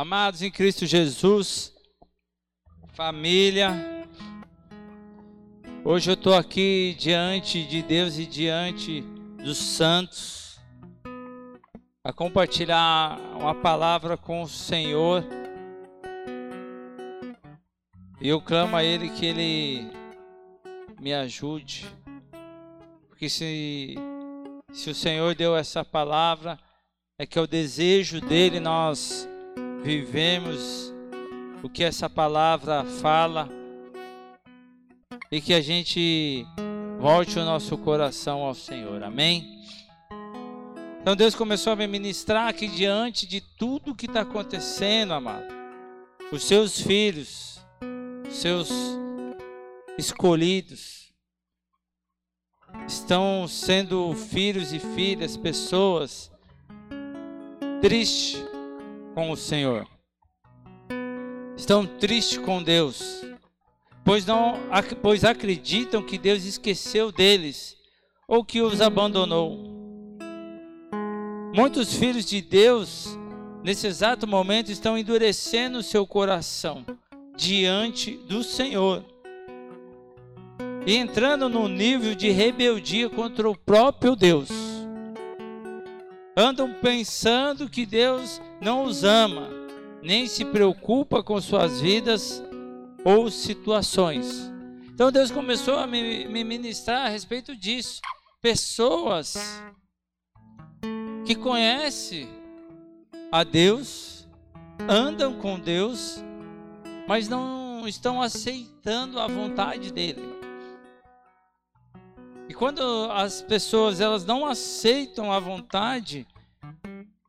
Amados em Cristo Jesus, família, hoje eu estou aqui diante de Deus e diante dos santos, a compartilhar uma palavra com o Senhor. E eu clamo a Ele que Ele me ajude, porque se, se o Senhor deu essa palavra, é que é o desejo dele nós vivemos o que essa palavra fala e que a gente volte o nosso coração ao Senhor. Amém? Então Deus começou a me ministrar aqui diante de tudo que está acontecendo, amado. Os seus filhos, os seus escolhidos, estão sendo filhos e filhas, pessoas tristes com o Senhor. Estão tristes com Deus, pois não pois acreditam que Deus esqueceu deles ou que os abandonou. Muitos filhos de Deus nesse exato momento estão endurecendo seu coração diante do Senhor e entrando no nível de rebeldia contra o próprio Deus andam pensando que Deus não os ama, nem se preocupa com suas vidas ou situações. Então Deus começou a me, ministrar a respeito disso. Pessoas que conhecem a Deus, andam com Deus, mas não estão aceitando a vontade dele. E quando as pessoas elas não aceitam a vontade,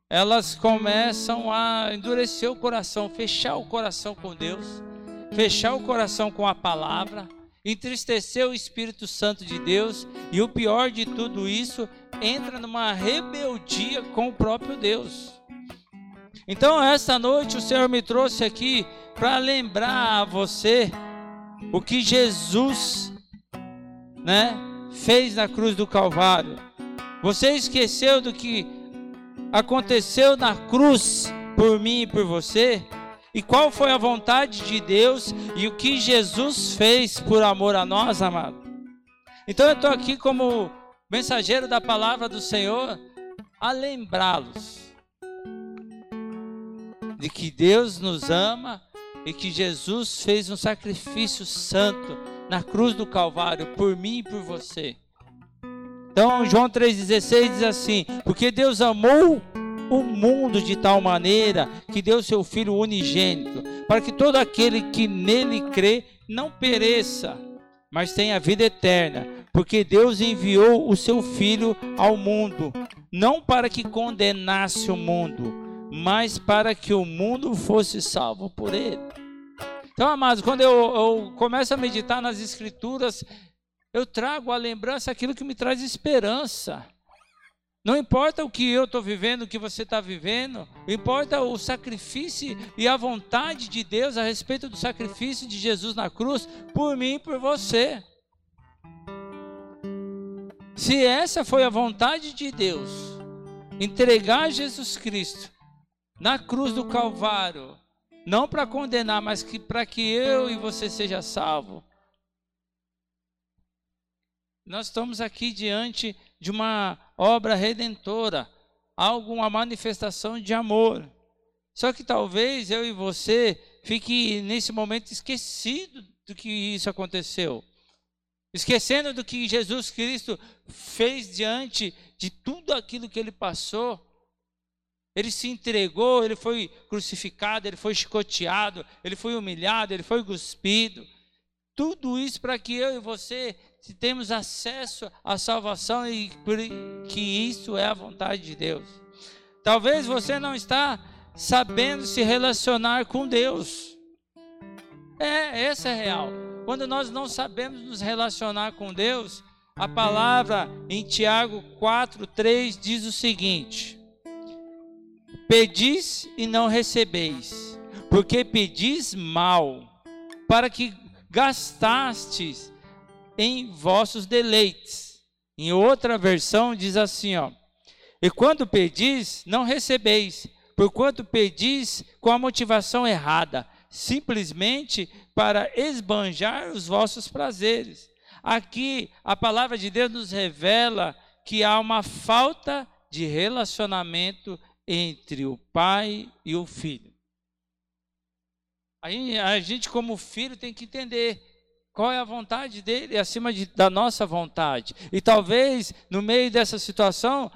elas começam a endurecer o coração, fechar o coração com Deus, fechar o coração com a palavra, entristecer o Espírito Santo de Deus, e o pior de tudo isso, entra numa rebeldia com o próprio Deus. Então, esta noite o Senhor me trouxe aqui para lembrar a você o que Jesus, né, fez na cruz do Calvário. Você esqueceu do que aconteceu na cruz por mim e por você? E qual foi a vontade de Deus e o que Jesus fez por amor a nós, amado? Então eu estou aqui como mensageiro da palavra do Senhor a lembrá-los de que Deus nos ama e que Jesus fez um sacrifício santo na cruz do Calvário por mim e por você. Então, João 3,16 diz assim: Porque Deus amou o mundo de tal maneira que deu seu Filho unigênito, para que todo aquele que nele crê não pereça, mas tenha vida eterna. Porque Deus enviou o seu Filho ao mundo, não para que condenasse o mundo, mas para que o mundo fosse salvo por ele. Então, amados, quando eu, eu começo a meditar nas Escrituras, eu trago a lembrança aquilo que me traz esperança. Não importa o que eu estou vivendo, o que você está vivendo, importa o sacrifício e a vontade de Deus a respeito do sacrifício de Jesus na cruz, por mim e por você. Se essa foi a vontade de Deus, entregar Jesus Cristo na cruz do Calvário, não para condenar, mas para que eu e você seja salvo, nós estamos aqui diante de uma obra redentora, algo, uma manifestação de amor. Só que talvez eu e você fique nesse momento esquecido do que isso aconteceu. Esquecendo do que Jesus Cristo fez diante de tudo aquilo que ele passou. Ele se entregou, ele foi crucificado, ele foi chicoteado, ele foi humilhado, ele foi cuspido. Tudo isso para que eu e você temos acesso à salvação e que isso é a vontade de Deus. Talvez você não está sabendo se relacionar com Deus. É, essa é real. Quando nós não sabemos nos relacionar com Deus, a palavra em Tiago 4:3 diz o seguinte: Pedis e não recebeis, porque pedis mal, para que gastastes em vossos deleites. Em outra versão diz assim, ó: E quando pedis, não recebeis, porquanto pedis com a motivação errada, simplesmente para esbanjar os vossos prazeres. Aqui a palavra de Deus nos revela que há uma falta de relacionamento entre o pai e o filho. A gente, como filho, tem que entender qual é a vontade dele acima de, da nossa vontade. E talvez, no meio dessa situação,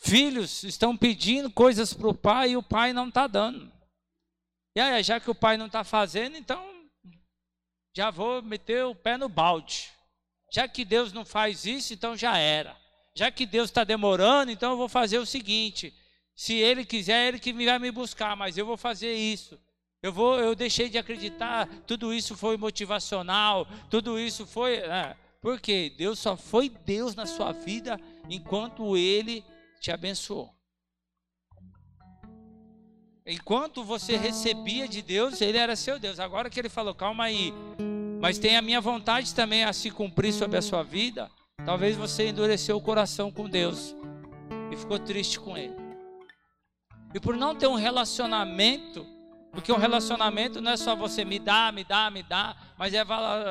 filhos estão pedindo coisas para o pai e o pai não está dando. E aí, já que o pai não está fazendo, então já vou meter o pé no balde. Já que Deus não faz isso, então já era. Já que Deus está demorando, então eu vou fazer o seguinte: se Ele quiser, Ele que vai me buscar, mas eu vou fazer isso. Eu vou, eu deixei de acreditar. Tudo isso foi motivacional. Tudo isso foi, é, porque Deus só foi Deus na sua vida enquanto Ele te abençoou. Enquanto você recebia de Deus, Ele era seu Deus. Agora que Ele falou, calma aí, mas tem a minha vontade também a se cumprir sobre a sua vida. Talvez você endureceu o coração com Deus e ficou triste com Ele. E por não ter um relacionamento porque um relacionamento não é só você me dá, me dá, me dá, mas é,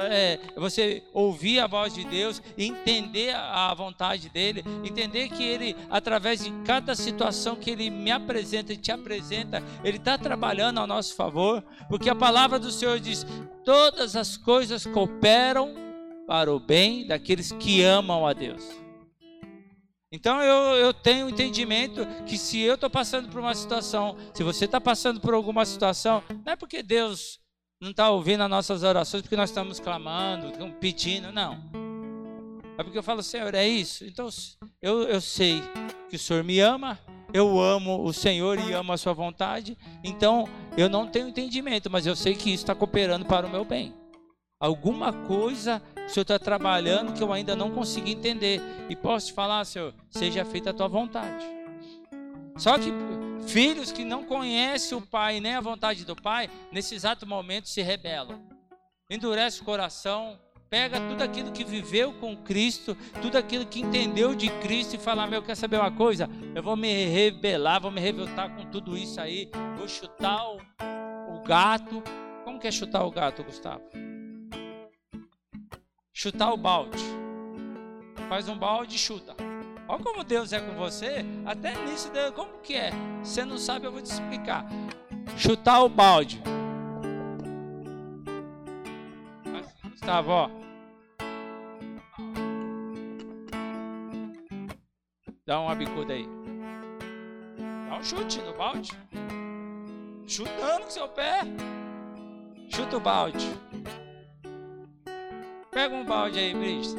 é você ouvir a voz de Deus, entender a vontade dEle, entender que Ele, através de cada situação que Ele me apresenta e te apresenta, Ele está trabalhando ao nosso favor, porque a palavra do Senhor diz: todas as coisas cooperam para o bem daqueles que amam a Deus. Então eu, eu tenho entendimento que se eu estou passando por uma situação, se você está passando por alguma situação, não é porque Deus não está ouvindo as nossas orações, porque nós estamos clamando, pedindo, não. É porque eu falo, Senhor, é isso? Então eu, eu sei que o Senhor me ama, eu amo o Senhor e amo a sua vontade, então eu não tenho entendimento, mas eu sei que isso está cooperando para o meu bem. Alguma coisa o Senhor está trabalhando que eu ainda não consegui entender. E posso te falar, Senhor, seja feita a tua vontade. Só que filhos que não conhecem o Pai nem a vontade do Pai, nesse exato momento se rebelam. Endurece o coração, pega tudo aquilo que viveu com Cristo, tudo aquilo que entendeu de Cristo e fala: Meu, quer saber uma coisa? Eu vou me rebelar, vou me revoltar com tudo isso aí, vou chutar o, o gato. Como que é chutar o gato, Gustavo? Chutar o balde. Faz um balde e chuta. Olha como Deus é com você. Até nisso, como que é? Você não sabe, eu vou te explicar. Chutar o balde. Assim, Gustavo, ó. Dá uma bicuda aí. Dá um chute no balde. Chutando com seu pé. Chuta o balde. Pega um balde aí, Brice.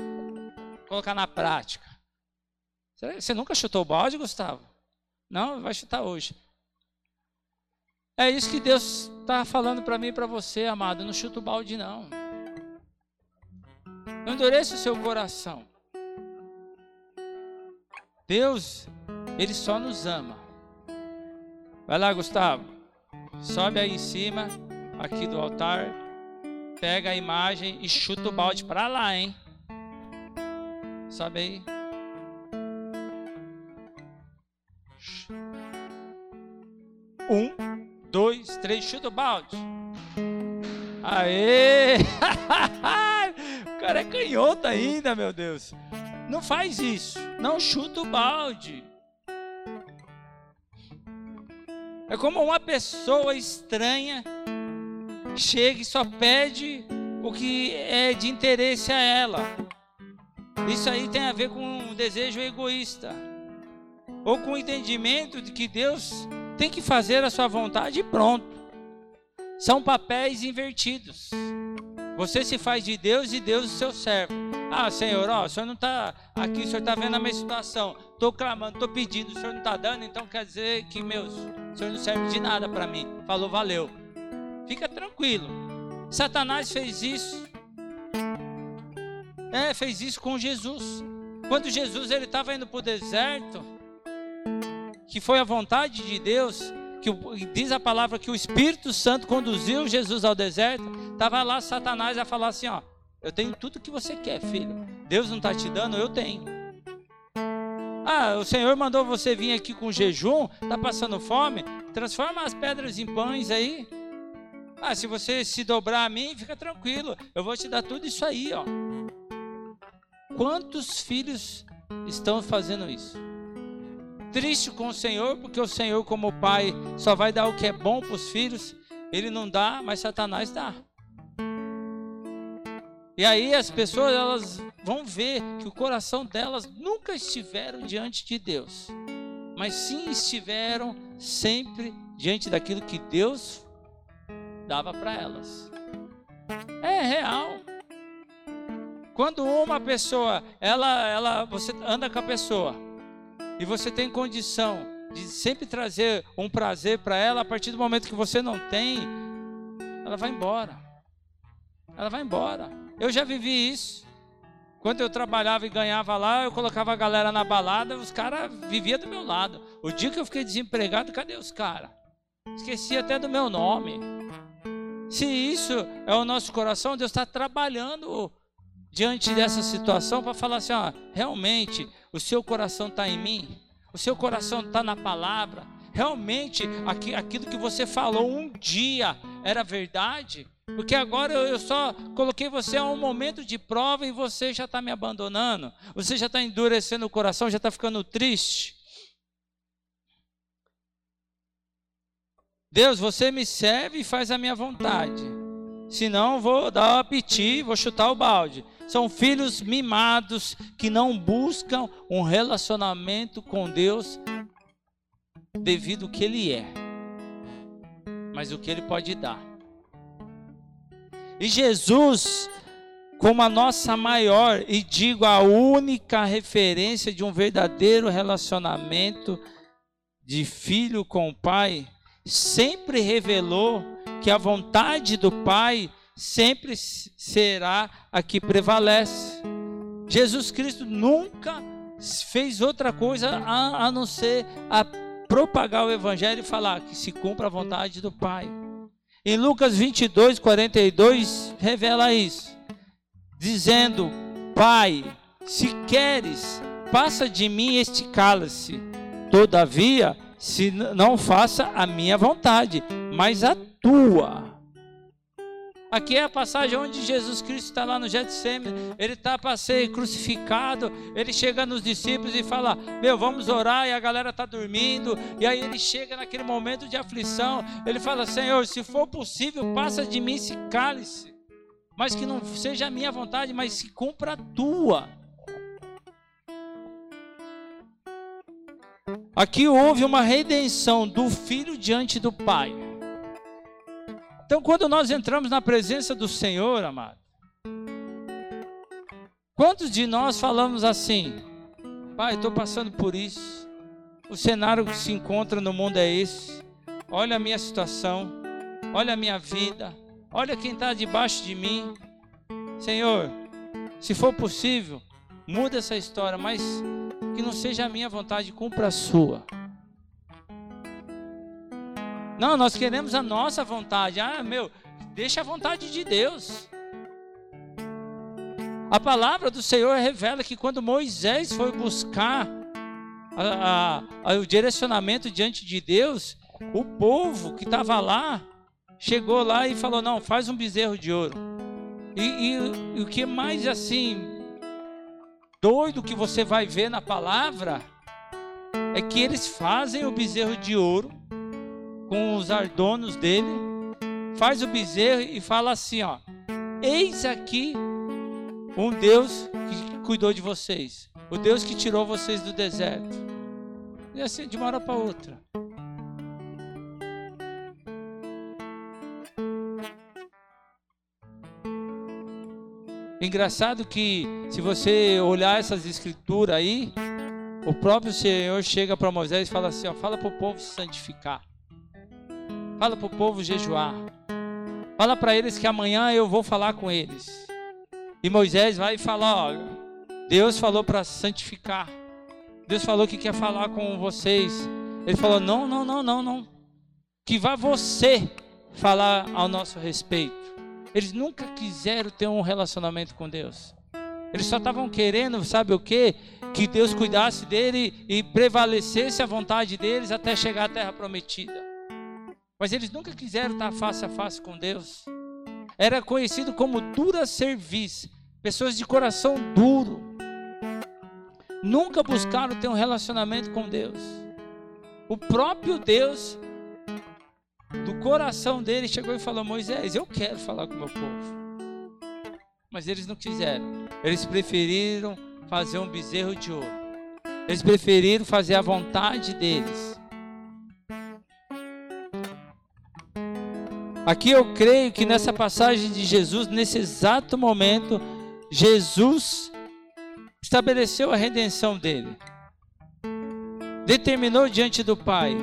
Colocar na prática. Você nunca chutou o balde, Gustavo? Não, vai chutar hoje. É isso que Deus está falando para mim e para você, amado. Não chuta o balde, não. Não endureça o seu coração. Deus, Ele só nos ama. Vai lá, Gustavo. Sobe aí em cima, aqui do altar pega a imagem e chuta o balde para lá, hein? Sobe aí. Um, dois, três, chuta o balde. Aê! o cara é canhoto ainda, meu Deus. Não faz isso. Não chuta o balde. É como uma pessoa estranha chega e só pede o que é de interesse a ela. Isso aí tem a ver com um desejo egoísta. Ou com o entendimento de que Deus tem que fazer a sua vontade e pronto. São papéis invertidos. Você se faz de Deus e Deus o seu servo. Ah, Senhor, ó, o Senhor não está aqui, o Senhor está vendo a minha situação. Estou clamando, estou pedindo, o Senhor não está dando, então quer dizer que, meus, o Senhor não serve de nada para mim. Falou, valeu. Fica tranquilo. Satanás fez isso. É, fez isso com Jesus. Quando Jesus ele estava indo para o deserto, que foi a vontade de Deus, que diz a palavra que o Espírito Santo conduziu Jesus ao deserto, estava lá Satanás a falar assim, ó, eu tenho tudo que você quer, filho. Deus não está te dando, eu tenho. Ah, o Senhor mandou você vir aqui com jejum, tá passando fome? Transforma as pedras em pães aí. Ah, se você se dobrar a mim, fica tranquilo. Eu vou te dar tudo isso aí, ó. Quantos filhos estão fazendo isso? Triste com o Senhor, porque o Senhor, como pai, só vai dar o que é bom para os filhos. Ele não dá, mas Satanás dá. E aí as pessoas elas vão ver que o coração delas nunca estiveram diante de Deus, mas sim estiveram sempre diante daquilo que Deus dava para elas. É real. Quando uma pessoa, ela, ela, você anda com a pessoa e você tem condição de sempre trazer um prazer para ela, a partir do momento que você não tem, ela vai embora. Ela vai embora. Eu já vivi isso. Quando eu trabalhava e ganhava lá, eu colocava a galera na balada, os caras viviam do meu lado. O dia que eu fiquei desempregado, cadê os caras? Esqueci até do meu nome. Se isso é o nosso coração, Deus está trabalhando diante dessa situação para falar assim: ó, realmente o seu coração está em mim, o seu coração está na palavra, realmente aquilo que você falou um dia era verdade. Porque agora eu só coloquei você a um momento de prova e você já está me abandonando. Você já está endurecendo o coração, já está ficando triste. Deus, você me serve e faz a minha vontade. Senão vou dar o apetite, vou chutar o balde. São filhos mimados que não buscam um relacionamento com Deus devido ao que Ele é, mas o que Ele pode dar. E Jesus, como a nossa maior, e digo a única referência de um verdadeiro relacionamento de filho com o Pai, sempre revelou que a vontade do Pai sempre será a que prevalece. Jesus Cristo nunca fez outra coisa a, a não ser a propagar o Evangelho e falar que se cumpra a vontade do Pai. Em Lucas 22, 42, revela isso, dizendo: Pai, se queres, passa de mim este cálice. Todavia, se não faça a minha vontade, mas a tua. Aqui é a passagem onde Jesus Cristo está lá no Getsemane, ele está para ser crucificado, ele chega nos discípulos e fala, meu, vamos orar, e a galera está dormindo, e aí ele chega naquele momento de aflição, ele fala, Senhor, se for possível, passa de mim esse cálice, mas que não seja a minha vontade, mas se cumpra a tua. Aqui houve uma redenção do filho diante do pai. Então, quando nós entramos na presença do Senhor, amado, quantos de nós falamos assim: Pai, estou passando por isso, o cenário que se encontra no mundo é esse, olha a minha situação, olha a minha vida, olha quem está debaixo de mim. Senhor, se for possível, muda essa história, mas que não seja a minha vontade, cumpra a sua. Não, nós queremos a nossa vontade. Ah, meu, deixa a vontade de Deus. A palavra do Senhor revela que quando Moisés foi buscar a, a, o direcionamento diante de Deus, o povo que estava lá chegou lá e falou: Não, faz um bezerro de ouro. E, e, e o que mais assim doido que você vai ver na palavra é que eles fazem o bezerro de ouro com os ardonos dele, faz o bezerro e fala assim, ó: Eis aqui um Deus que cuidou de vocês, o Deus que tirou vocês do deserto. E assim, de uma hora para outra. Engraçado que se você olhar essas escrituras aí, o próprio Senhor chega para Moisés e fala assim: ó, fala para o povo se santificar. Fala para o povo jejuar. Fala para eles que amanhã eu vou falar com eles. E Moisés vai falar: ó, Deus falou para santificar. Deus falou que quer falar com vocês. Ele falou: não, não, não, não, não. Que vá você falar ao nosso respeito. Eles nunca quiseram ter um relacionamento com Deus. Eles só estavam querendo, sabe o que? Que Deus cuidasse dele e prevalecesse a vontade deles até chegar à terra prometida. Mas eles nunca quiseram estar face a face com Deus. Era conhecido como dura serviço, pessoas de coração duro. Nunca buscaram ter um relacionamento com Deus. O próprio Deus, do coração dele, chegou e falou: Moisés, eu quero falar com o meu povo. Mas eles não quiseram. Eles preferiram fazer um bezerro de ouro. Eles preferiram fazer a vontade deles. Aqui eu creio que nessa passagem de Jesus, nesse exato momento, Jesus estabeleceu a redenção dele. Determinou diante do Pai: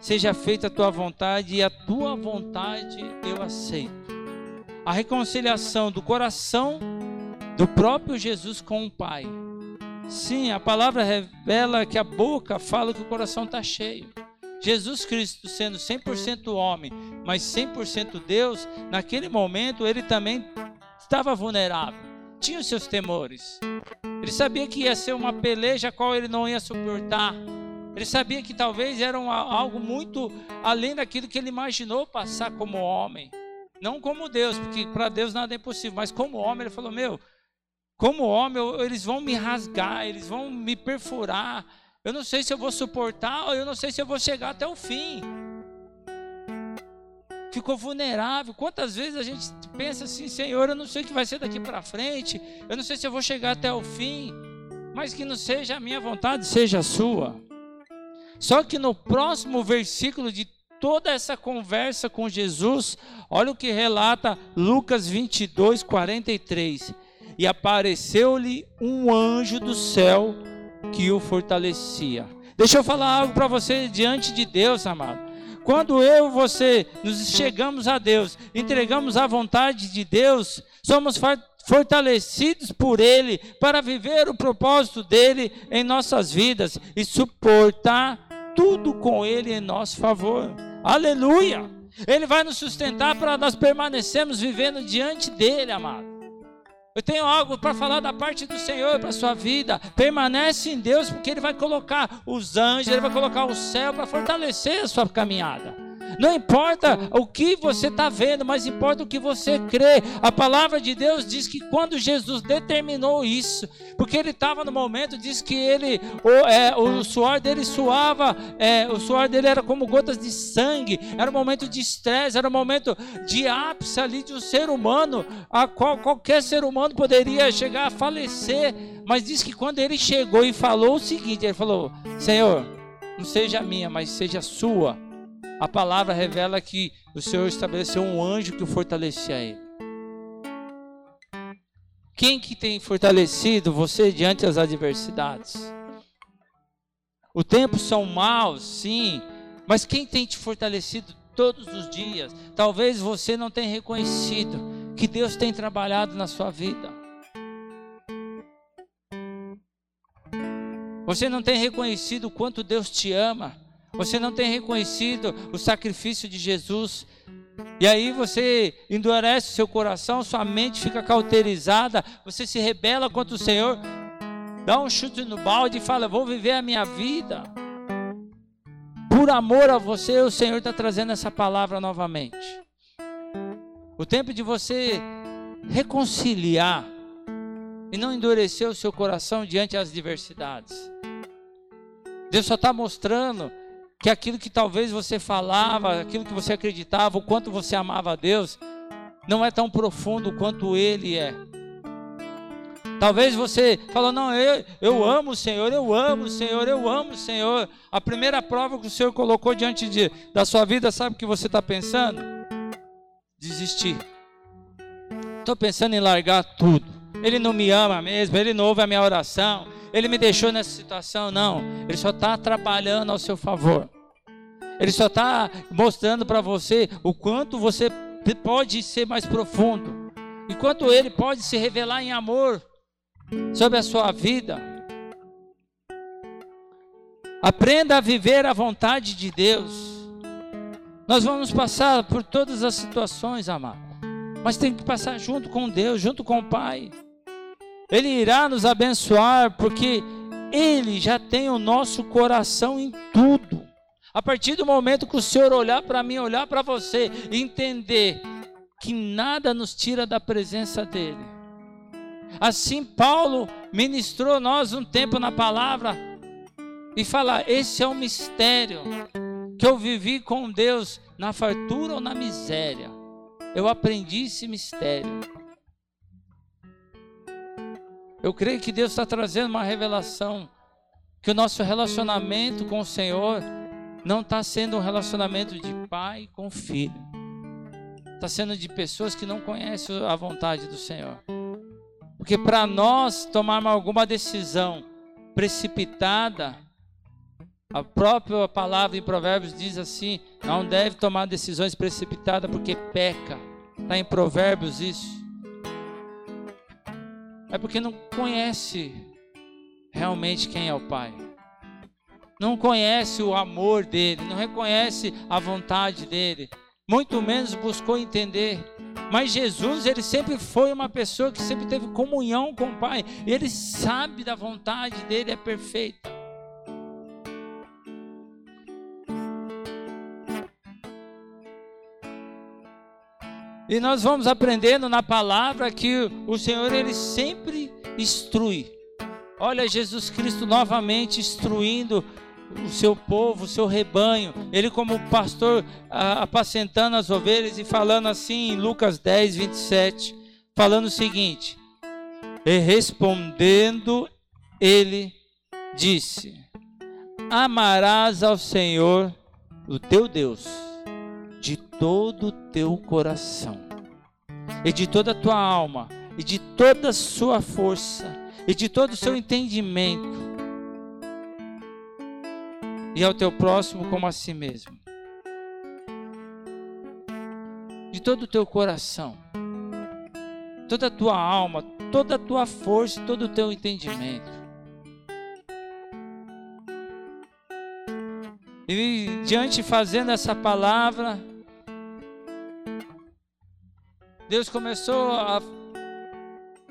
seja feita a tua vontade e a tua vontade eu aceito a reconciliação do coração do próprio Jesus com o Pai. Sim, a palavra revela que a boca fala que o coração está cheio. Jesus Cristo, sendo 100% homem, mas 100% Deus, naquele momento ele também estava vulnerável, tinha os seus temores. Ele sabia que ia ser uma peleja a qual ele não ia suportar. Ele sabia que talvez era algo muito além daquilo que ele imaginou passar como homem. Não como Deus, porque para Deus nada é impossível, mas como homem, ele falou: Meu, como homem, eles vão me rasgar, eles vão me perfurar. Eu não sei se eu vou suportar, eu não sei se eu vou chegar até o fim. Ficou vulnerável. Quantas vezes a gente pensa assim, Senhor, eu não sei o que vai ser daqui para frente, eu não sei se eu vou chegar até o fim, mas que não seja a minha vontade, seja a sua. Só que no próximo versículo de toda essa conversa com Jesus, olha o que relata Lucas 22, 43. E apareceu-lhe um anjo do céu que o fortalecia. Deixa eu falar algo para você diante de Deus, amado. Quando eu e você nos chegamos a Deus, entregamos a vontade de Deus, somos fortalecidos por Ele para viver o propósito dele em nossas vidas e suportar tudo com Ele em nosso favor. Aleluia! Ele vai nos sustentar para nós permanecermos vivendo diante dele, amado. Eu tenho algo para falar da parte do Senhor para a sua vida. Permanece em Deus, porque Ele vai colocar os anjos, Ele vai colocar o céu para fortalecer a sua caminhada. Não importa o que você está vendo, mas importa o que você crê. A palavra de Deus diz que quando Jesus determinou isso, porque ele estava no momento, diz que ele, o, é, o suor dele suava, é, o suor dele era como gotas de sangue, era um momento de estresse, era um momento de ápice ali de um ser humano, a qual qualquer ser humano poderia chegar a falecer. Mas diz que quando ele chegou e falou o seguinte: ele falou, Senhor, não seja minha, mas seja sua a palavra revela que o Senhor estabeleceu um anjo que o fortalecia ele. Quem que tem fortalecido você diante das adversidades? O tempo são maus, sim, mas quem tem te fortalecido todos os dias? Talvez você não tenha reconhecido que Deus tem trabalhado na sua vida. Você não tem reconhecido o quanto Deus te ama. Você não tem reconhecido o sacrifício de Jesus. E aí você endurece seu coração, sua mente fica cauterizada, você se rebela contra o Senhor, dá um chute no balde e fala: Vou viver a minha vida. Por amor a você, o Senhor está trazendo essa palavra novamente. O tempo de você reconciliar e não endurecer o seu coração diante das adversidades. Deus só está mostrando que aquilo que talvez você falava, aquilo que você acreditava, o quanto você amava a Deus, não é tão profundo quanto Ele é. Talvez você falou, não, eu, eu amo o Senhor, eu amo o Senhor, eu amo o Senhor. A primeira prova que o Senhor colocou diante de, da sua vida, sabe o que você está pensando? Desistir. Estou pensando em largar tudo. Ele não me ama mesmo, ele não ouve a minha oração, ele me deixou nessa situação. Não, ele só está trabalhando ao seu favor. Ele só está mostrando para você o quanto você pode ser mais profundo, e quanto ele pode se revelar em amor sobre a sua vida. Aprenda a viver a vontade de Deus. Nós vamos passar por todas as situações, amado, mas tem que passar junto com Deus, junto com o Pai. Ele irá nos abençoar, porque Ele já tem o nosso coração em tudo. A partir do momento que o Senhor olhar para mim, olhar para você, entender que nada nos tira da presença dEle. Assim, Paulo ministrou nós um tempo na palavra e falar: esse é o mistério que eu vivi com Deus na fartura ou na miséria. Eu aprendi esse mistério. Eu creio que Deus está trazendo uma revelação que o nosso relacionamento com o Senhor não está sendo um relacionamento de pai com filho, está sendo de pessoas que não conhecem a vontade do Senhor. Porque para nós tomarmos alguma decisão precipitada, a própria palavra em Provérbios diz assim: não deve tomar decisões precipitadas porque peca. Está em Provérbios isso é porque não conhece realmente quem é o Pai. Não conhece o amor dele, não reconhece a vontade dele, muito menos buscou entender. Mas Jesus, ele sempre foi uma pessoa que sempre teve comunhão com o Pai, ele sabe da vontade dele, é perfeita. E nós vamos aprendendo na palavra que o Senhor ele sempre instrui. Olha Jesus Cristo novamente instruindo o seu povo, o seu rebanho. Ele como pastor apacentando as ovelhas e falando assim em Lucas 10, 27, falando o seguinte: E respondendo ele disse: Amarás ao Senhor, o teu Deus de todo o teu coração, e de toda a tua alma, e de toda a sua força, e de todo o seu entendimento, e ao teu próximo como a si mesmo. De todo o teu coração, toda a tua alma, toda a tua força todo o teu entendimento. E diante fazendo essa palavra, Deus começou a,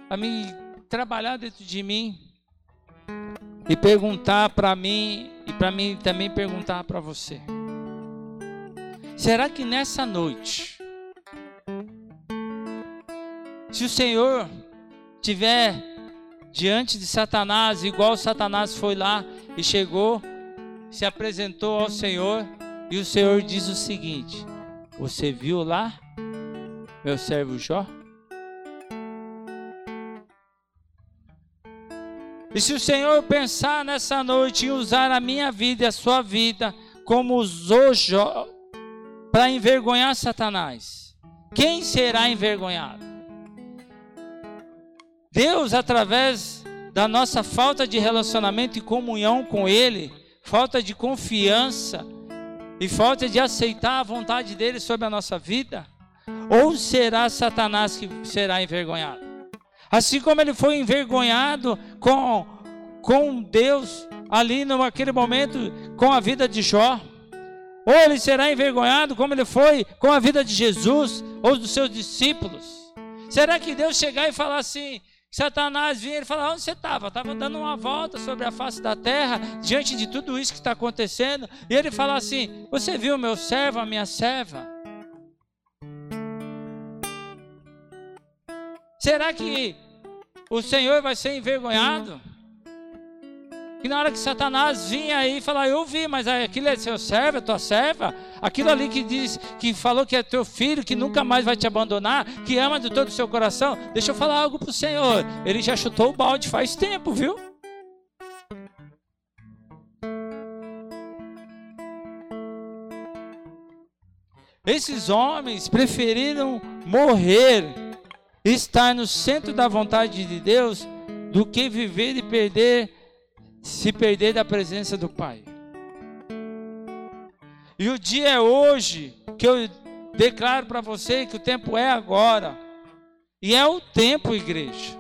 a me trabalhar dentro de mim e perguntar para mim e para mim também perguntar para você. Será que nessa noite, se o Senhor tiver diante de Satanás, igual Satanás foi lá e chegou, se apresentou ao Senhor, e o Senhor diz o seguinte: Você viu lá meu servo Jó? E se o Senhor pensar nessa noite em usar a minha vida e a sua vida como usou Jó para envergonhar Satanás, quem será envergonhado? Deus, através da nossa falta de relacionamento e comunhão com Ele, falta de confiança e falta de aceitar a vontade dele sobre a nossa vida, ou será Satanás que será envergonhado? Assim como ele foi envergonhado com, com Deus ali naquele momento com a vida de Jó, ou ele será envergonhado como ele foi com a vida de Jesus ou dos seus discípulos? Será que Deus chegar e falar assim, Satanás vinha e falar: onde você estava? Estava dando uma volta sobre a face da terra, diante de tudo isso que está acontecendo. E ele fala assim: Você viu meu servo, a minha serva? Será que o Senhor vai ser envergonhado? Que na hora que Satanás vinha aí e falar, eu vi, mas aquilo é seu servo, é tua serva, aquilo ali que diz, que falou que é teu filho, que nunca mais vai te abandonar, que ama de todo o seu coração, deixa eu falar algo para o Senhor. Ele já chutou o balde faz tempo, viu? Esses homens preferiram morrer estar no centro da vontade de Deus do que viver e perder, se perder da presença do Pai. E o dia é hoje que eu declaro para você que o tempo é agora. E é o tempo, igreja.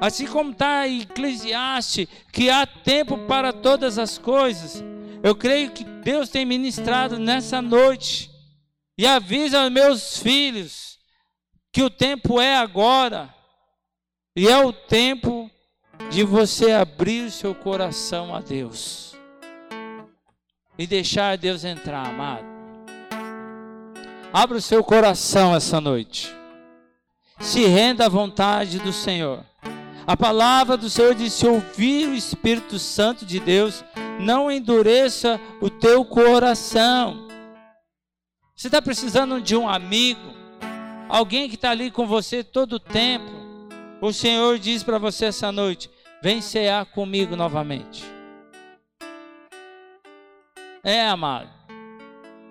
Assim como está em Eclesiastes, que há tempo para todas as coisas. Eu creio que Deus tem ministrado nessa noite. E avisa aos meus filhos que o tempo é agora. E é o tempo de você abrir o seu coração a Deus e deixar Deus entrar, amado. Abra o seu coração essa noite. Se renda à vontade do Senhor. A palavra do Senhor diz: se ouvir o Espírito Santo de Deus, não endureça o teu coração. Você está precisando de um amigo, alguém que está ali com você todo o tempo. O Senhor diz para você essa noite: vem cear comigo novamente. É, amado.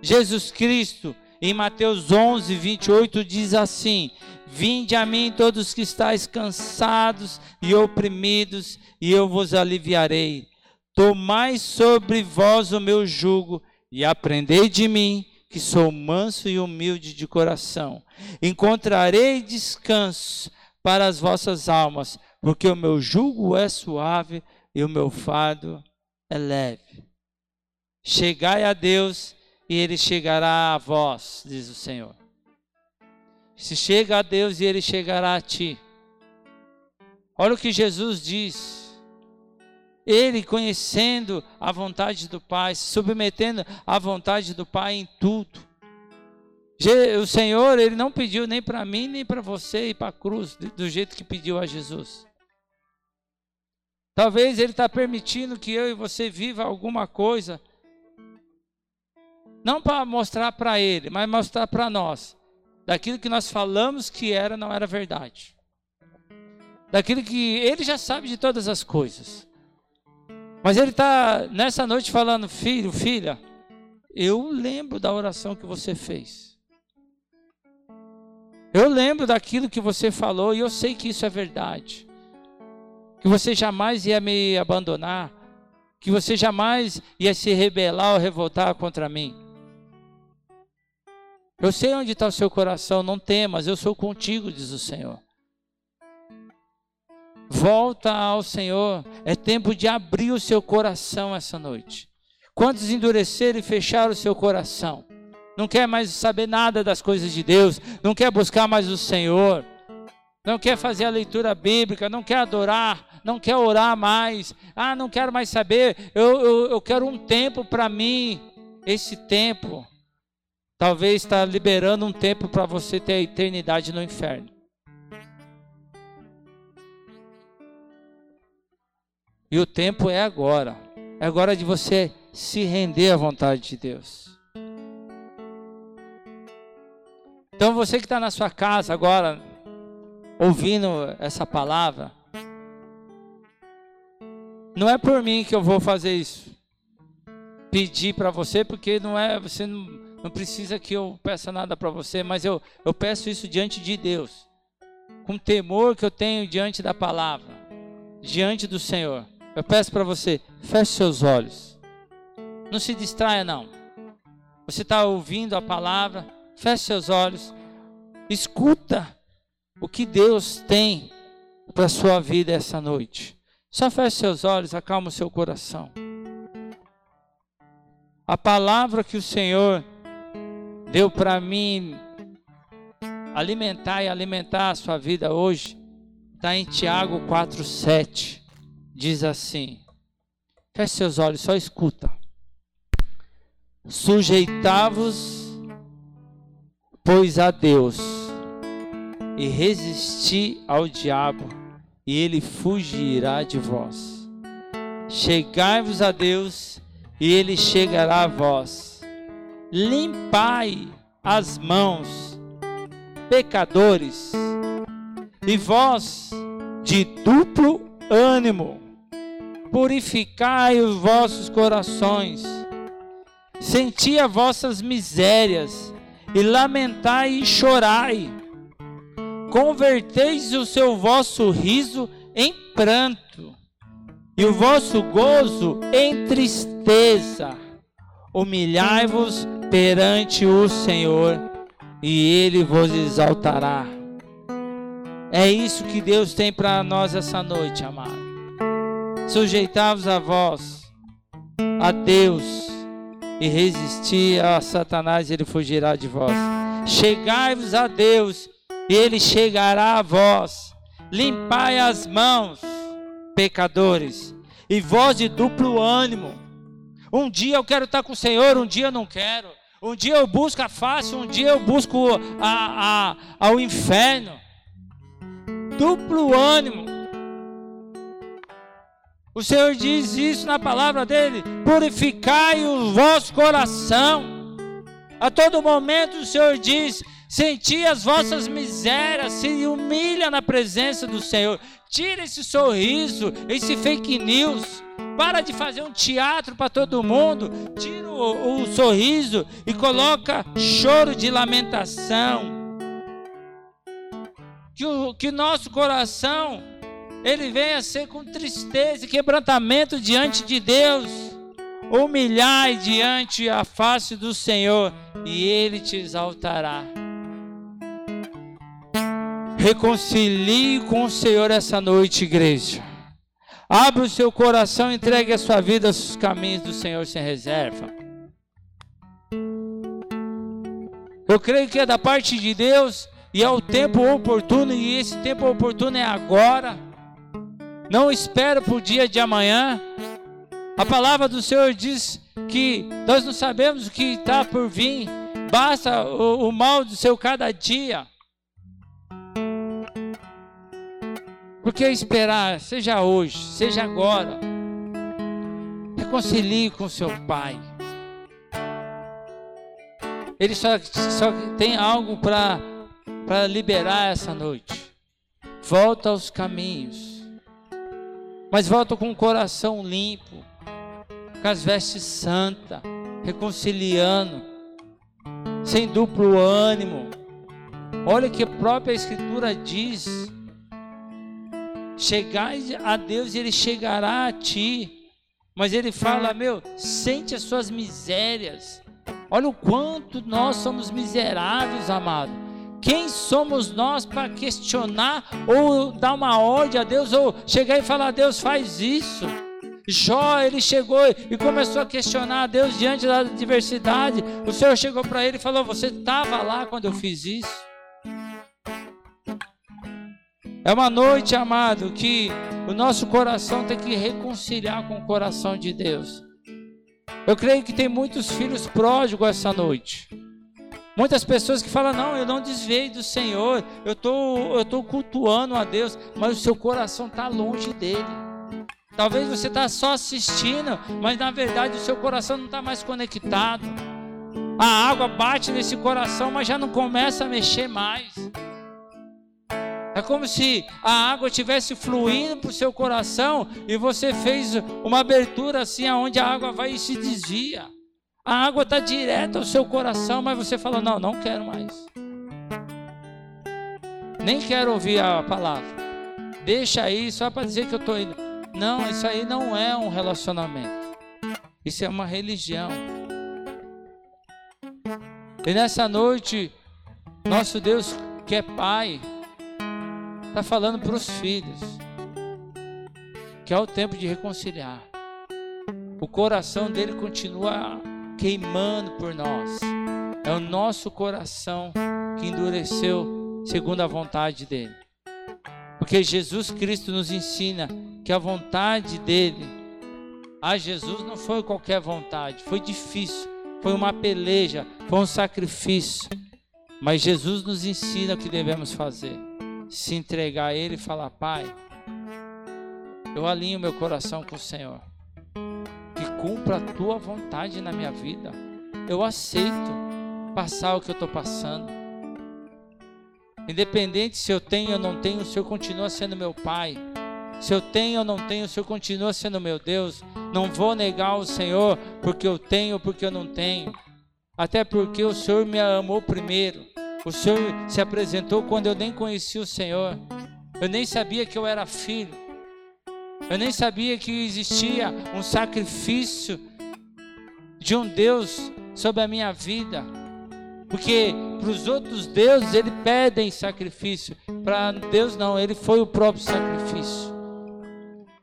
Jesus Cristo, em Mateus 11, 28, diz assim: Vinde a mim todos que estáis cansados e oprimidos, e eu vos aliviarei. Tomai sobre vós o meu jugo e aprendei de mim, que sou manso e humilde de coração. Encontrarei descanso para as vossas almas, porque o meu jugo é suave e o meu fardo é leve. Chegai a Deus e ele chegará a vós, diz o Senhor. Se chega a Deus e ele chegará a ti. Olha o que Jesus diz. Ele conhecendo a vontade do Pai, se submetendo à vontade do Pai em tudo. O Senhor, Ele não pediu nem para mim, nem para você ir para a cruz, do jeito que pediu a Jesus. Talvez Ele está permitindo que eu e você viva alguma coisa não para mostrar para ele, mas mostrar para nós. Daquilo que nós falamos que era, não era verdade. Daquilo que ele já sabe de todas as coisas. Mas ele está nessa noite falando, filho, filha, eu lembro da oração que você fez. Eu lembro daquilo que você falou e eu sei que isso é verdade. Que você jamais ia me abandonar. Que você jamais ia se rebelar ou revoltar contra mim. Eu sei onde está o seu coração, não temas, eu sou contigo, diz o Senhor. Volta ao Senhor, é tempo de abrir o seu coração essa noite. Quantos endureceram e fecharam o seu coração? Não quer mais saber nada das coisas de Deus, não quer buscar mais o Senhor, não quer fazer a leitura bíblica, não quer adorar, não quer orar mais. Ah, não quero mais saber, eu, eu, eu quero um tempo para mim. Esse tempo Talvez está liberando um tempo para você ter a eternidade no inferno. E o tempo é agora. É agora de você se render à vontade de Deus. Então você que está na sua casa agora, ouvindo essa palavra, não é por mim que eu vou fazer isso. Pedir para você, porque não é, você não, não precisa que eu peça nada para você, mas eu, eu peço isso diante de Deus, com temor que eu tenho diante da palavra, diante do Senhor. Eu peço para você, feche seus olhos, não se distraia, não. Você está ouvindo a palavra, feche seus olhos, escuta o que Deus tem para a sua vida essa noite. Só feche seus olhos, acalma o seu coração. A palavra que o Senhor deu para mim alimentar e alimentar a sua vida hoje, está em Tiago 4,7. Diz assim: feche seus olhos, só escuta. Sujeitavos, pois a Deus, e resisti ao diabo, e ele fugirá de vós. Chegai-vos a Deus, e ele chegará a vós limpai as mãos, pecadores, e vós de duplo ânimo, purificai os vossos corações, senti as vossas misérias, e lamentai e chorai. Converteis o seu vosso riso em pranto, e o vosso gozo em tristeza. Humilhai-vos perante o Senhor e ele vos exaltará. É isso que Deus tem para nós essa noite, amado. Sujeitai-vos a vós, a Deus, e resistir a Satanás, ele fugirá de vós. Chegai-vos a Deus, e ele chegará a vós. limpai as mãos, pecadores, e vós de duplo ânimo. Um dia eu quero estar com o Senhor, um dia eu não quero. Um dia eu busco a face, um dia eu busco a, a, ao inferno. Duplo ânimo. O Senhor diz isso na palavra dele: purificai o vosso coração. A todo momento o Senhor diz: senti as vossas misérias, se humilha na presença do Senhor. Tira esse sorriso, esse fake news. Para de fazer um teatro para todo mundo. Tira o, o sorriso e coloca choro de lamentação. Que o que nosso coração ele venha ser com tristeza e quebrantamento diante de Deus. Humilhai diante a face do Senhor e ele te exaltará. Reconcilie com o Senhor essa noite, igreja. Abra o seu coração, entregue a sua vida aos caminhos do Senhor sem reserva. Eu creio que é da parte de Deus e é o tempo oportuno, e esse tempo oportuno é agora. Não espero para o dia de amanhã. A palavra do Senhor diz que nós não sabemos o que está por vir, basta o, o mal do seu cada dia. Por que esperar? Seja hoje, seja agora. Reconcilie com seu pai. Ele só, só tem algo para liberar essa noite. Volta aos caminhos. Mas volta com o coração limpo, com as vestes santas, reconciliando, sem duplo ânimo. Olha que a própria Escritura diz Chegai a Deus e Ele chegará a ti. Mas Ele fala, meu, sente as suas misérias. Olha o quanto nós somos miseráveis, amado. Quem somos nós para questionar ou dar uma ordem a Deus ou chegar e falar, Deus faz isso? Jó, ele chegou e começou a questionar a Deus diante da adversidade. O Senhor chegou para ele e falou: Você estava lá quando eu fiz isso? É uma noite, amado, que o nosso coração tem que reconciliar com o coração de Deus. Eu creio que tem muitos filhos pródigos essa noite. Muitas pessoas que falam: Não, eu não desviei do Senhor, eu estou tô cultuando a Deus, mas o seu coração está longe dele. Talvez você está só assistindo, mas na verdade o seu coração não está mais conectado. A água bate nesse coração, mas já não começa a mexer mais. É como se a água estivesse fluindo para o seu coração e você fez uma abertura assim, aonde a água vai e se desvia. A água está direto ao seu coração, mas você fala: Não, não quero mais. Nem quero ouvir a palavra. Deixa aí só para dizer que eu estou indo. Não, isso aí não é um relacionamento. Isso é uma religião. E nessa noite, nosso Deus que é Pai, está falando para os filhos que é o tempo de reconciliar. O coração dele continua queimando por nós. É o nosso coração que endureceu segundo a vontade dele. Porque Jesus Cristo nos ensina que a vontade dele, a Jesus não foi qualquer vontade, foi difícil, foi uma peleja, foi um sacrifício. Mas Jesus nos ensina o que devemos fazer se entregar a Ele e falar: Pai, eu alinho meu coração com o Senhor, cumpra a tua vontade na minha vida. Eu aceito passar o que eu estou passando. Independente se eu tenho ou não tenho, o Senhor continua sendo meu Pai. Se eu tenho ou não tenho, o Senhor continua sendo meu Deus. Não vou negar o Senhor porque eu tenho ou porque eu não tenho. Até porque o Senhor me amou primeiro. O Senhor se apresentou quando eu nem conhecia o Senhor. Eu nem sabia que eu era filho. Eu nem sabia que existia um sacrifício de um Deus sobre a minha vida. Porque para os outros deuses ele pedem sacrifício. Para Deus não, ele foi o próprio sacrifício.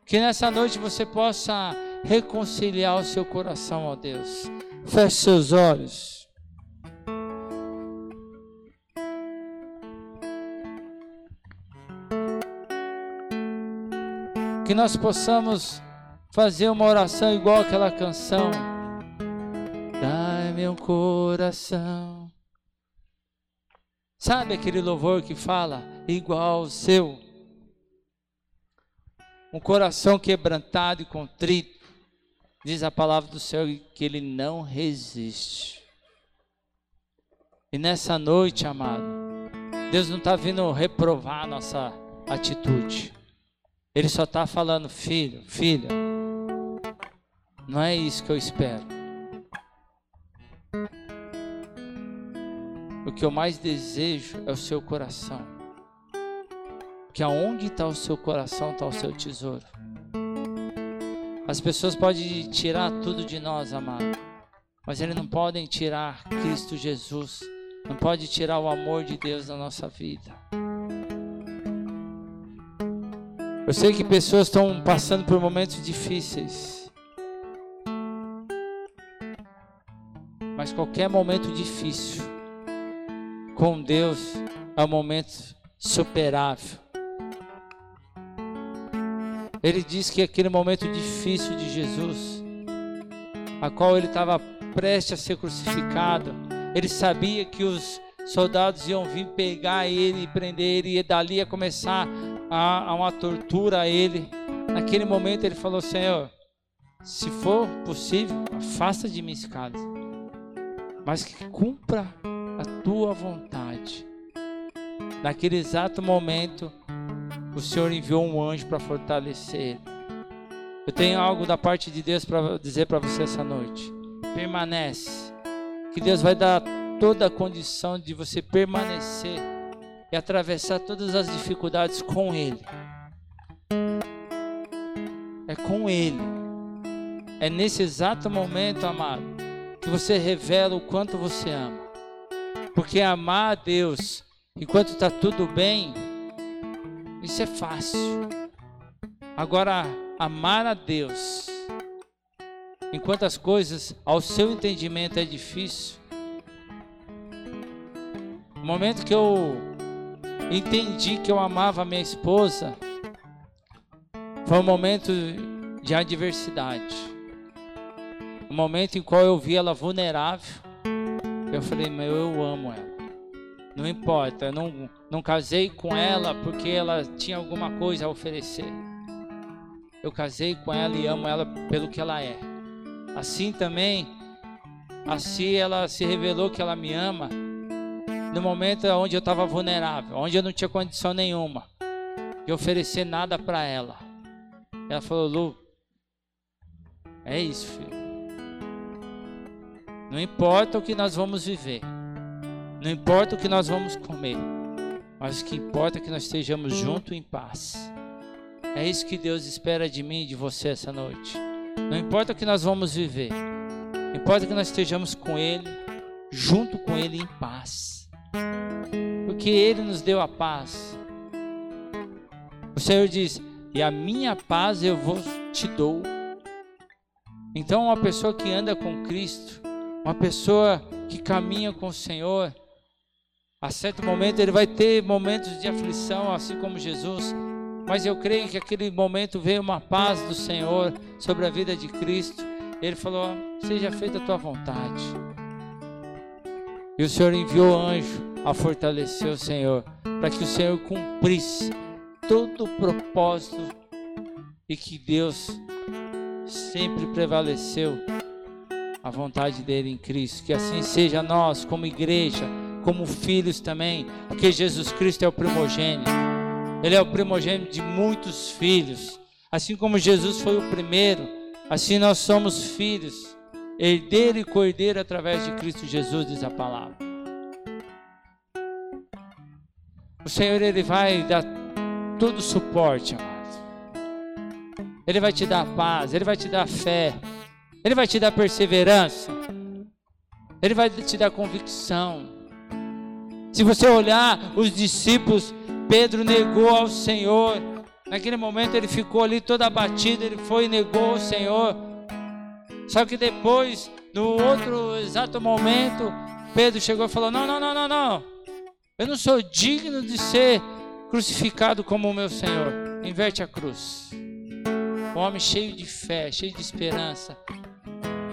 Que nessa noite você possa reconciliar o seu coração ao Deus. Feche seus olhos. Que nós possamos fazer uma oração igual aquela canção. Dai meu coração. Sabe aquele louvor que fala igual o seu? Um coração quebrantado e contrito. Diz a palavra do Senhor que ele não resiste. E nessa noite, amado, Deus não está vindo reprovar nossa atitude. Ele só está falando, filho, filha, não é isso que eu espero. O que eu mais desejo é o seu coração. Porque aonde está o seu coração está o seu tesouro. As pessoas podem tirar tudo de nós, amado, mas eles não podem tirar Cristo Jesus, não pode tirar o amor de Deus da nossa vida. Eu sei que pessoas estão passando por momentos difíceis. Mas qualquer momento difícil com Deus é um momento superável. Ele diz que aquele momento difícil de Jesus, a qual ele estava prestes a ser crucificado, ele sabia que os soldados iam vir pegar ele prender ele, e dali ia começar a, a uma tortura a ele. Naquele momento ele falou: Senhor, se for possível, afasta de mim esse cálice, mas que cumpra a tua vontade. Naquele exato momento, o Senhor enviou um anjo para fortalecer ele. Eu tenho algo da parte de Deus para dizer para você essa noite. Permanece. Que Deus vai dar toda a condição de você permanecer e atravessar todas as dificuldades com Ele. É com Ele. É nesse exato momento, amado, que você revela o quanto você ama. Porque amar a Deus enquanto está tudo bem isso é fácil. Agora, amar a Deus, enquanto as coisas ao seu entendimento é difícil. No momento que eu entendi que eu amava minha esposa, foi um momento de adversidade. Um momento em qual eu vi ela vulnerável. Eu falei, meu, eu amo ela. Não importa, eu não, não casei com ela porque ela tinha alguma coisa a oferecer. Eu casei com ela e amo ela pelo que ela é. Assim também, assim ela se revelou que ela me ama no momento onde eu estava vulnerável, onde eu não tinha condição nenhuma de oferecer nada para ela. Ela falou: Lu, é isso, filho. Não importa o que nós vamos viver. Não importa o que nós vamos comer, mas o que importa é que nós estejamos juntos em paz. É isso que Deus espera de mim e de você essa noite. Não importa o que nós vamos viver, importa que nós estejamos com Ele, junto com Ele em paz. Porque Ele nos deu a paz. O Senhor diz: E a minha paz eu vos te dou. Então, uma pessoa que anda com Cristo, uma pessoa que caminha com o Senhor, a certo momento ele vai ter momentos de aflição, assim como Jesus. Mas eu creio que aquele momento veio uma paz do Senhor sobre a vida de Cristo. Ele falou: Seja feita a tua vontade. E o Senhor enviou anjo a fortalecer o Senhor, para que o Senhor cumprisse todo o propósito e que Deus sempre prevaleceu a vontade dele em Cristo. Que assim seja nós, como igreja como filhos também, porque Jesus Cristo é o primogênito. Ele é o primogênito de muitos filhos. Assim como Jesus foi o primeiro, assim nós somos filhos, herdeiro e cordeiro através de Cristo Jesus, diz a palavra. O Senhor ele vai dar todo o suporte, amado. Ele vai te dar paz, ele vai te dar fé, ele vai te dar perseverança, ele vai te dar convicção. Se você olhar os discípulos, Pedro negou ao Senhor. Naquele momento ele ficou ali todo abatido, ele foi e negou ao Senhor. Só que depois, no outro exato momento, Pedro chegou e falou: Não, não, não, não, não. Eu não sou digno de ser crucificado como o meu Senhor. Inverte a cruz. Um homem cheio de fé, cheio de esperança.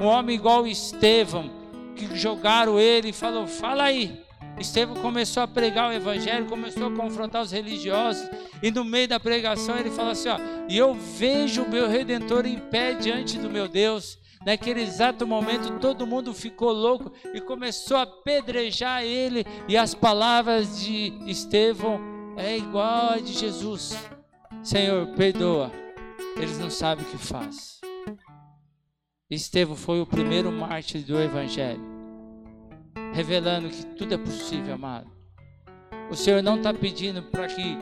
Um homem igual Estevão, que jogaram ele e falou: Fala aí. Estevão começou a pregar o evangelho, começou a confrontar os religiosos, e no meio da pregação ele falou assim: ó, e eu vejo o meu redentor em pé diante do meu Deus. Naquele exato momento, todo mundo ficou louco e começou a apedrejar ele, e as palavras de Estevão é igual a de Jesus: Senhor, perdoa, eles não sabem o que faz. Estevão foi o primeiro mártir do Evangelho, revelando que tudo é possível, amado. O Senhor não está pedindo para que,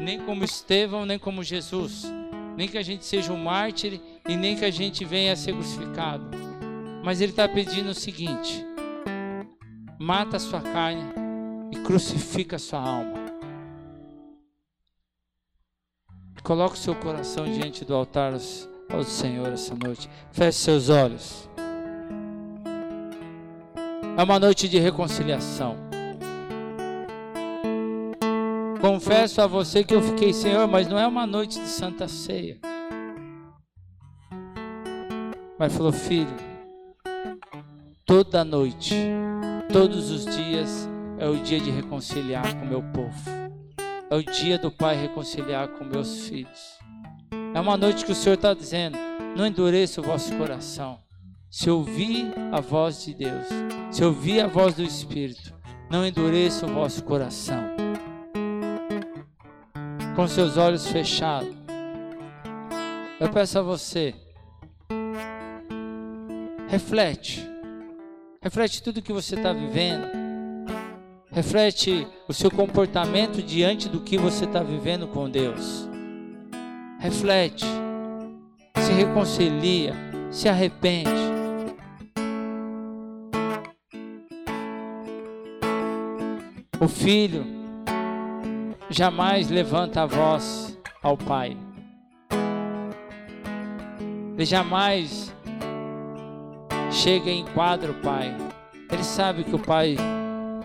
nem como Estevão, nem como Jesus, nem que a gente seja um mártir e nem que a gente venha a ser crucificado. Mas Ele está pedindo o seguinte: mata a sua carne e crucifica a sua alma. Coloque o seu coração diante do altar ao Senhor essa noite. Feche seus olhos. É uma noite de reconciliação. Confesso a você que eu fiquei, Senhor, mas não é uma noite de santa ceia. Mas falou, filho, toda noite, todos os dias é o dia de reconciliar com meu povo. É o dia do Pai reconciliar com meus filhos. É uma noite que o Senhor está dizendo: não endureça o vosso coração. Se ouvir a voz de Deus, se ouvir a voz do Espírito, não endureça o vosso coração. Com seus olhos fechados, eu peço a você, reflete, reflete tudo que você está vivendo, reflete o seu comportamento diante do que você está vivendo com Deus. Reflete, se reconcilia, se arrepende. O filho jamais levanta a voz ao pai. Ele jamais chega e enquadra o pai. Ele sabe que o pai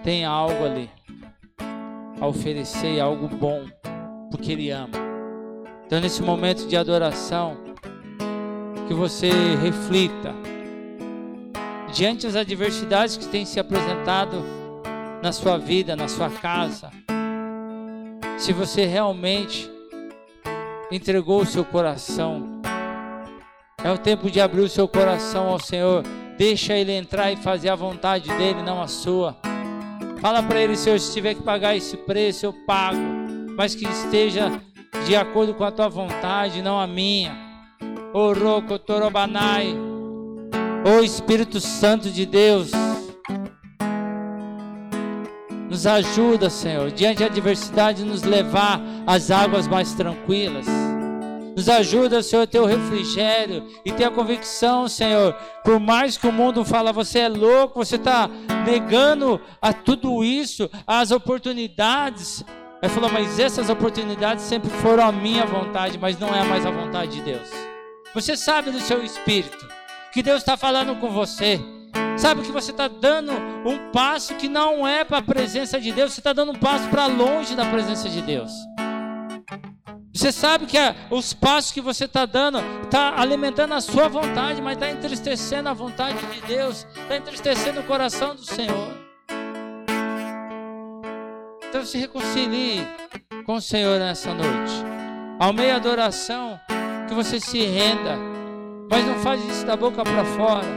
tem algo ali a oferecer, algo bom, porque ele ama. Então, nesse momento de adoração, que você reflita diante das adversidades que têm se apresentado na sua vida, na sua casa, se você realmente entregou o seu coração. É o tempo de abrir o seu coração ao Senhor. Deixa Ele entrar e fazer a vontade dele, não a sua. Fala para Ele, Senhor, se tiver que pagar esse preço, eu pago. Mas que esteja de acordo com a tua vontade, não a minha. O Roko Torobanai, o Espírito Santo de Deus, nos ajuda, Senhor, diante da adversidade, nos levar às águas mais tranquilas. Nos ajuda, Senhor, a ter o refrigério e ter a convicção, Senhor. Por mais que o mundo fala, você é louco, você está negando a tudo isso, as oportunidades, Aí falou, mas essas oportunidades sempre foram a minha vontade, mas não é mais a vontade de Deus. Você sabe do seu espírito que Deus está falando com você. Sabe que você está dando um passo que não é para a presença de Deus, você está dando um passo para longe da presença de Deus. Você sabe que os passos que você está dando está alimentando a sua vontade, mas está entristecendo a vontade de Deus, está entristecendo o coração do Senhor. Então se reconcilie com o Senhor nessa noite. Ao meio adoração, que você se renda. Mas não faz isso da boca para fora.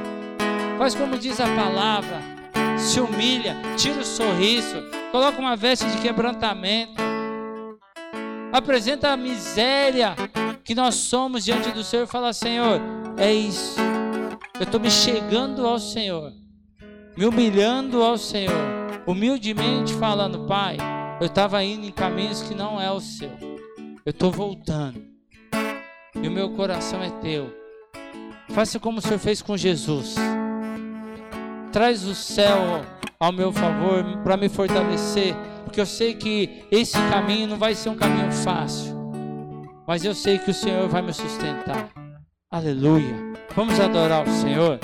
Faz como diz a palavra. Se humilha, tira o sorriso, coloca uma veste de quebrantamento. Apresenta a miséria que nós somos diante do Senhor e fala: Senhor, é isso. Eu estou me chegando ao Senhor, me humilhando ao Senhor humildemente falando, Pai, eu estava indo em caminhos que não é o seu. Eu estou voltando. E o meu coração é teu. Faça como o Senhor fez com Jesus. Traz o céu ao meu favor para me fortalecer, porque eu sei que esse caminho não vai ser um caminho fácil. Mas eu sei que o Senhor vai me sustentar. Aleluia. Vamos adorar o Senhor.